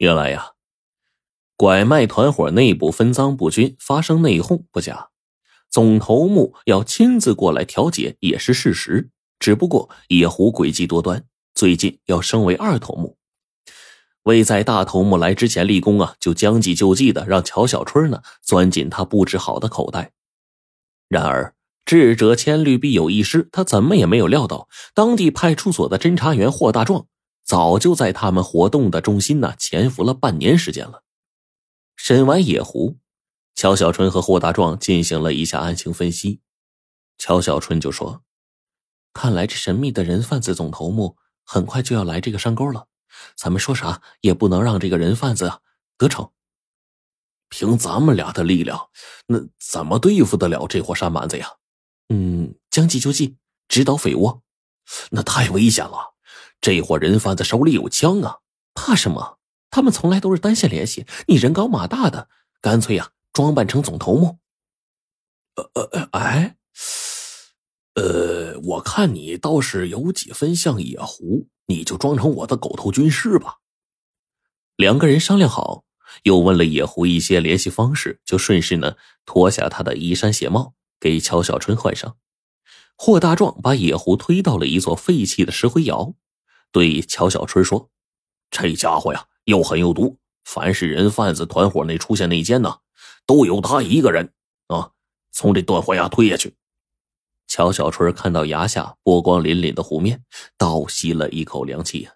原来呀，拐卖团伙内部分赃不均，发生内讧不假，总头目要亲自过来调解也是事实。只不过野狐诡计多端，最近要升为二头目，为在大头目来之前立功啊，就将计就计的让乔小春呢钻进他布置好的口袋。然而智者千虑必有一失，他怎么也没有料到，当地派出所的侦查员霍大壮。早就在他们活动的中心呢潜伏了半年时间了。审完野狐，乔小春和霍大壮进行了一下案情分析。乔小春就说：“看来这神秘的人贩子总头目很快就要来这个山沟了，咱们说啥也不能让这个人贩子得逞。凭咱们俩的力量，那怎么对付得了这伙山蛮子呀？嗯，将计就计，直捣匪窝，那太危险了。”这伙人贩子手里有枪啊，怕什么？他们从来都是单线联系，你人高马大的，干脆呀，装扮成总头目。呃呃哎，呃，我看你倒是有几分像野狐，你就装成我的狗头军师吧。两个人商量好，又问了野狐一些联系方式，就顺势呢脱下他的衣衫鞋帽，给乔小春换上。霍大壮把野狐推到了一座废弃的石灰窑。对乔小春说：“这家伙呀，又狠又毒。凡是人贩子团伙内出现内奸呢，都有他一个人啊，从这断火崖推下去。”乔小春看到崖下波光粼粼的湖面，倒吸了一口凉气。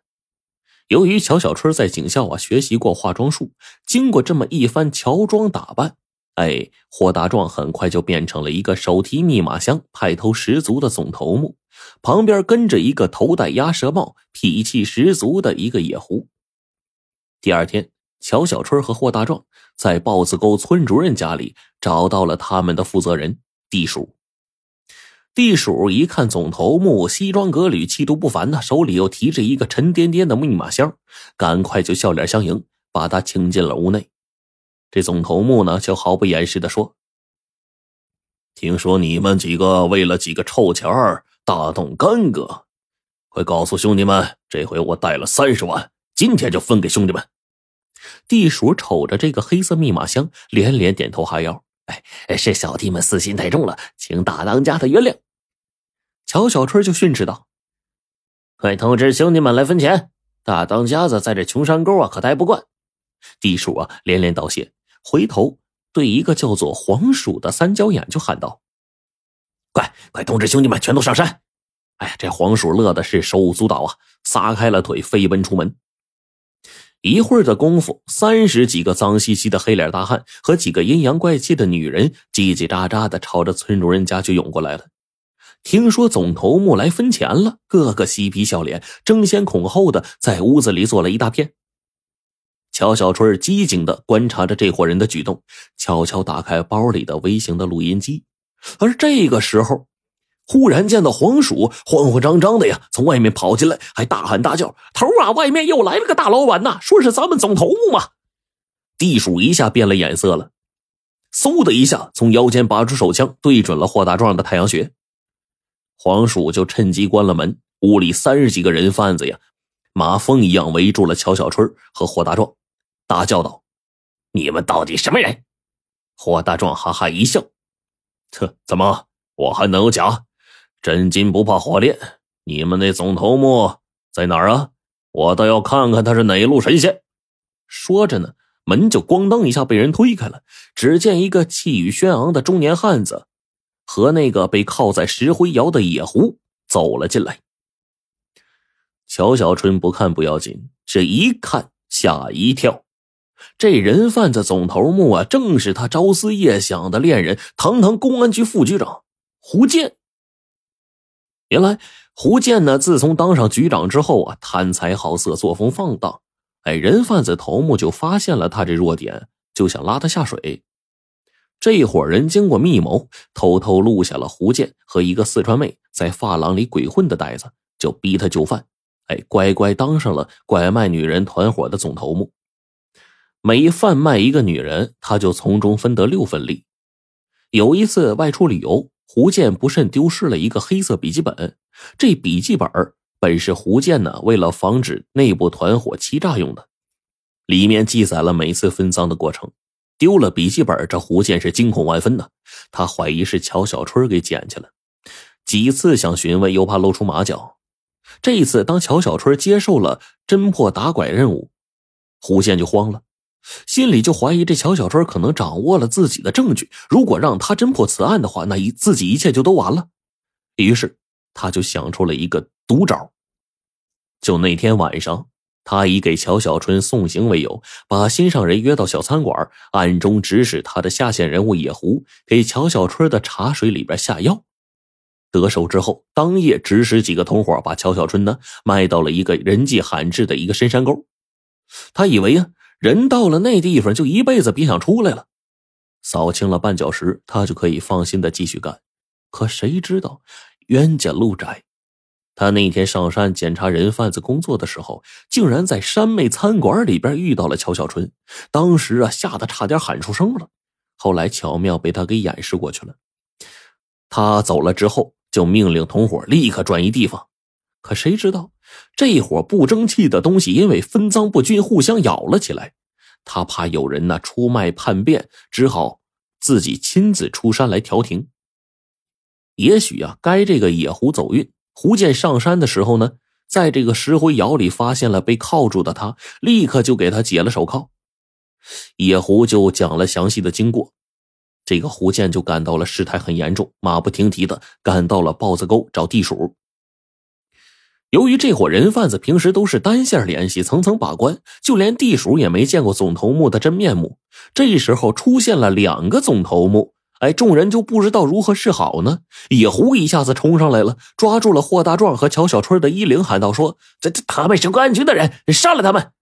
由于乔小春在警校啊学习过化妆术，经过这么一番乔装打扮，哎，霍大壮很快就变成了一个手提密码箱、派头十足的总头目。旁边跟着一个头戴鸭舌帽、脾气十足的一个野狐。第二天，乔小春和霍大壮在豹子沟村主任家里找到了他们的负责人地鼠。地鼠一看总头目西装革履、气度不凡的，手里又提着一个沉甸甸的密码箱，赶快就笑脸相迎，把他请进了屋内。这总头目呢，就毫不掩饰的说：“听说你们几个为了几个臭钱儿。”大动干戈，快告诉兄弟们，这回我带了三十万，今天就分给兄弟们。地鼠瞅着这个黑色密码箱，连连点头哈腰：“哎，是小弟们私心太重了，请大当家的原谅。”乔小春就训斥道：“快通知兄弟们来分钱！大当家的在这穷山沟啊，可待不惯。”地鼠啊连连道谢，回头对一个叫做黄鼠的三角眼就喊道。快快通知兄弟们，全都上山！哎呀，这黄鼠乐的是手舞足蹈啊，撒开了腿飞奔出门。一会儿的功夫，三十几个脏兮兮的黑脸大汉和几个阴阳怪气的女人叽叽喳喳的朝着村主任家就涌过来了。听说总头目来分钱了，个个嬉皮笑脸，争先恐后的在屋子里坐了一大片。乔小春机警的观察着这伙人的举动，悄悄打开包里的微型的录音机。而这个时候，忽然见到黄鼠慌慌张张的呀，从外面跑进来，还大喊大叫：“头啊，外面又来了个大老板呐！说是咱们总头目嘛！”地鼠一下变了眼色了，嗖的一下从腰间拔出手枪，对准了霍大壮的太阳穴。黄鼠就趁机关了门，屋里三十几个人贩子呀，马蜂一样围住了乔小春和霍大壮，大叫道：“你们到底什么人？”霍大壮哈哈一笑。哼，怎么我还能有假？真金不怕火炼。你们那总头目在哪儿啊？我倒要看看他是哪路神仙。说着呢，门就咣当一下被人推开了。只见一个气宇轩昂的中年汉子和那个被铐在石灰窑的野狐走了进来。乔小春不看不要紧，这一看吓一跳。这人贩子总头目啊，正是他朝思夜想的恋人——堂堂公安局副局长胡建。原来胡建呢，自从当上局长之后啊，贪财好色，作风放荡。哎，人贩子头目就发现了他这弱点，就想拉他下水。这伙人经过密谋，偷偷录下了胡建和一个四川妹在发廊里鬼混的袋子，就逼他就范。哎，乖乖当上了拐卖女人团伙的总头目。每贩卖一个女人，他就从中分得六分利。有一次外出旅游，胡建不慎丢失了一个黑色笔记本。这笔记本本是胡建呢为了防止内部团伙欺诈用的。里面记载了每次分赃的过程。丢了笔记本，这胡建是惊恐万分的。他怀疑是乔小春给捡去了，几次想询问，又怕露出马脚。这一次，当乔小春接受了侦破打拐任务，胡建就慌了，心里就怀疑这乔小春可能掌握了自己的证据。如果让他侦破此案的话，那一自己一切就都完了。于是，他就想出了一个毒招。就那天晚上。他以给乔小春送行为由，把心上人约到小餐馆，暗中指使他的下线人物野狐给乔小春的茶水里边下药。得手之后，当夜指使几个同伙把乔小春呢卖到了一个人迹罕至的一个深山沟。他以为啊，人到了那地方就一辈子别想出来了，扫清了绊脚石，他就可以放心的继续干。可谁知道冤家路窄。他那天上山检查人贩子工作的时候，竟然在山妹餐馆里边遇到了乔小春。当时啊，吓得差点喊出声了。后来巧妙被他给掩饰过去了。他走了之后，就命令同伙立刻转移地方。可谁知道，这伙不争气的东西因为分赃不均，互相咬了起来。他怕有人呢出卖叛变，只好自己亲自出山来调停。也许啊，该这个野狐走运。胡建上山的时候呢，在这个石灰窑里发现了被铐住的他，立刻就给他解了手铐。野狐就讲了详细的经过，这个胡建就感到了事态很严重，马不停蹄的赶到了豹子沟找地鼠。由于这伙人贩子平时都是单线联系，层层把关，就连地鼠也没见过总头目的真面目。这时候出现了两个总头目。哎，众人就不知道如何是好呢。野狐一下子冲上来了，抓住了霍大壮和乔小春的衣领，喊道：“说这这他们是公安局的人，杀了他们！”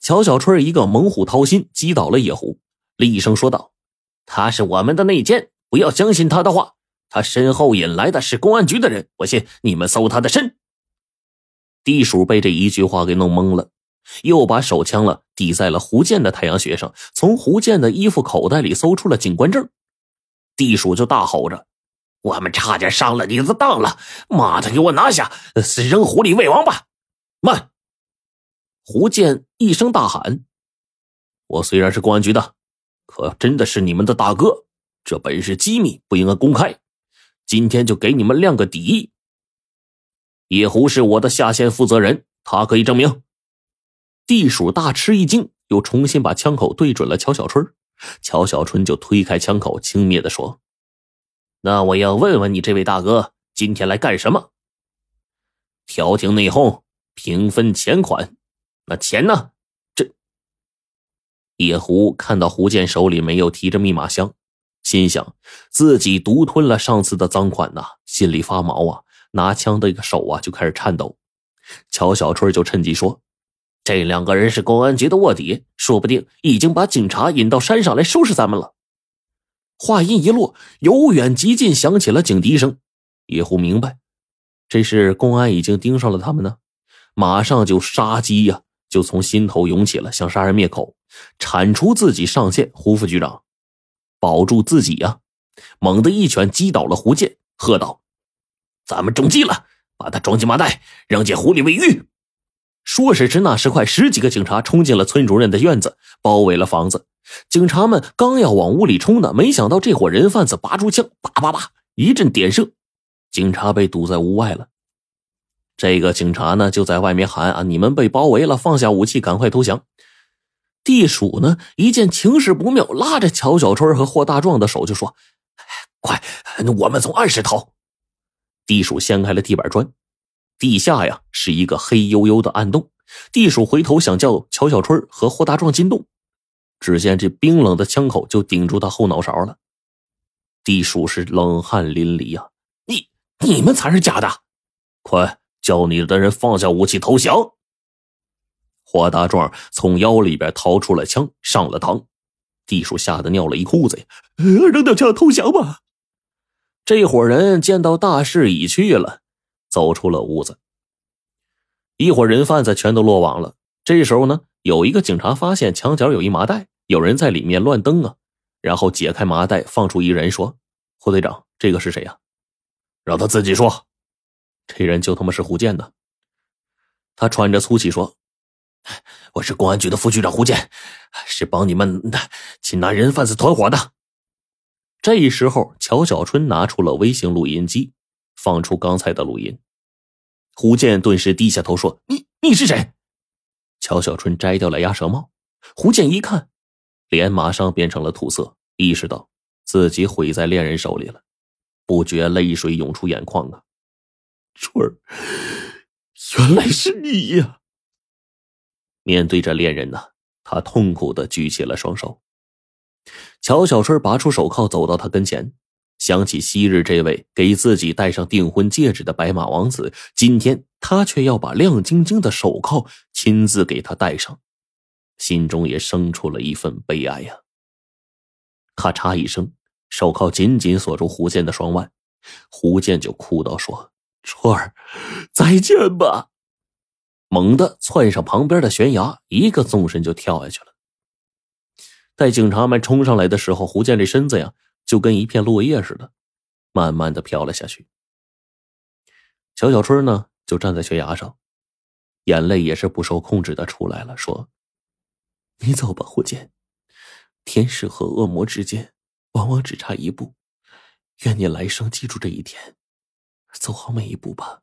乔小春一个猛虎掏心，击倒了野狐，厉声说道：“他是我们的内奸，不要相信他的话。他身后引来的是公安局的人，我信你们搜他的身。”地鼠被这一句话给弄懵了。又把手枪了抵在了胡建的太阳穴上，从胡建的衣服口袋里搜出了警官证。地鼠就大吼着：“我们差点上了你的当了！妈的，给我拿下，扔湖里喂王八！”慢！胡建一声大喊：“我虽然是公安局的，可真的是你们的大哥，这本是机密，不应该公开。今天就给你们亮个底。野狐是我的下线负责人，他可以证明。”地鼠大吃一惊，又重新把枪口对准了乔小春。乔小春就推开枪口，轻蔑的说：“那我要问问你，这位大哥今天来干什么？调停内讧，平分钱款。那钱呢？这……”野狐看到胡建手里没有提着密码箱，心想自己独吞了上次的赃款呐，心里发毛啊，拿枪的一个手啊就开始颤抖。乔小春就趁机说。这两个人是公安局的卧底，说不定已经把警察引到山上来收拾咱们了。话音一落，由远及近响起了警笛声。野狐明白，这是公安已经盯上了他们呢，马上就杀机呀，就从心头涌起了，想杀人灭口，铲除自己上线。胡副局长，保住自己呀！猛地一拳击倒了胡建，喝道：“咱们中计了，把他装进麻袋，扔进湖里喂鱼。”说时迟，那时快，十几个警察冲进了村主任的院子，包围了房子。警察们刚要往屋里冲呢，没想到这伙人贩子拔出枪，叭叭叭一阵点射，警察被堵在屋外了。这个警察呢，就在外面喊：“啊，你们被包围了，放下武器，赶快投降！”地鼠呢，一见情势不妙，拉着乔小春和霍大壮的手就说：“快，我们从暗室逃！”地鼠掀开了地板砖。地下呀是一个黑黝黝的暗洞，地鼠回头想叫乔小春和霍大壮进洞，只见这冰冷的枪口就顶住他后脑勺了。地鼠是冷汗淋漓呀！你你们才是假的，快叫你的人放下武器投降！霍大壮从腰里边掏出了枪，上了膛。地鼠吓得尿了一裤子呀！扔掉枪投降吧！这伙人见到大势已去了。走出了屋子，一伙人贩子全都落网了。这时候呢，有一个警察发现墙角有一麻袋，有人在里面乱蹬啊。然后解开麻袋，放出一人说：“胡队长，这个是谁呀？”让他自己说。这人就他妈是胡建的。他喘着粗气说：“我是公安局的副局长胡建，是帮你们的擒拿人贩子团伙的。这时候，乔小春拿出了微型录音机，放出刚才的录音。胡建顿时低下头说：“你你是谁？”乔小春摘掉了鸭舌帽。胡建一看，脸马上变成了土色，意识到自己毁在恋人手里了，不觉泪水涌出眼眶啊！春儿，原来是你呀！面对着恋人呢，他痛苦的举起了双手。乔小春拔出手铐，走到他跟前，想起昔日这位给自己戴上订婚戒指的白马王子，今天他却要把亮晶晶的手铐亲自给他戴上，心中也生出了一份悲哀呀。咔嚓一声，手铐紧紧锁住胡建的双腕，胡建就哭道：“说春儿，再见吧。”猛地窜上旁边的悬崖，一个纵身就跳下去了。待警察们冲上来的时候，胡建这身子呀，就跟一片落叶似的，慢慢的飘了下去。乔小春呢，就站在悬崖上，眼泪也是不受控制的出来了，说：“你走吧，胡建，天使和恶魔之间，往往只差一步。愿你来生记住这一天，走好每一步吧。”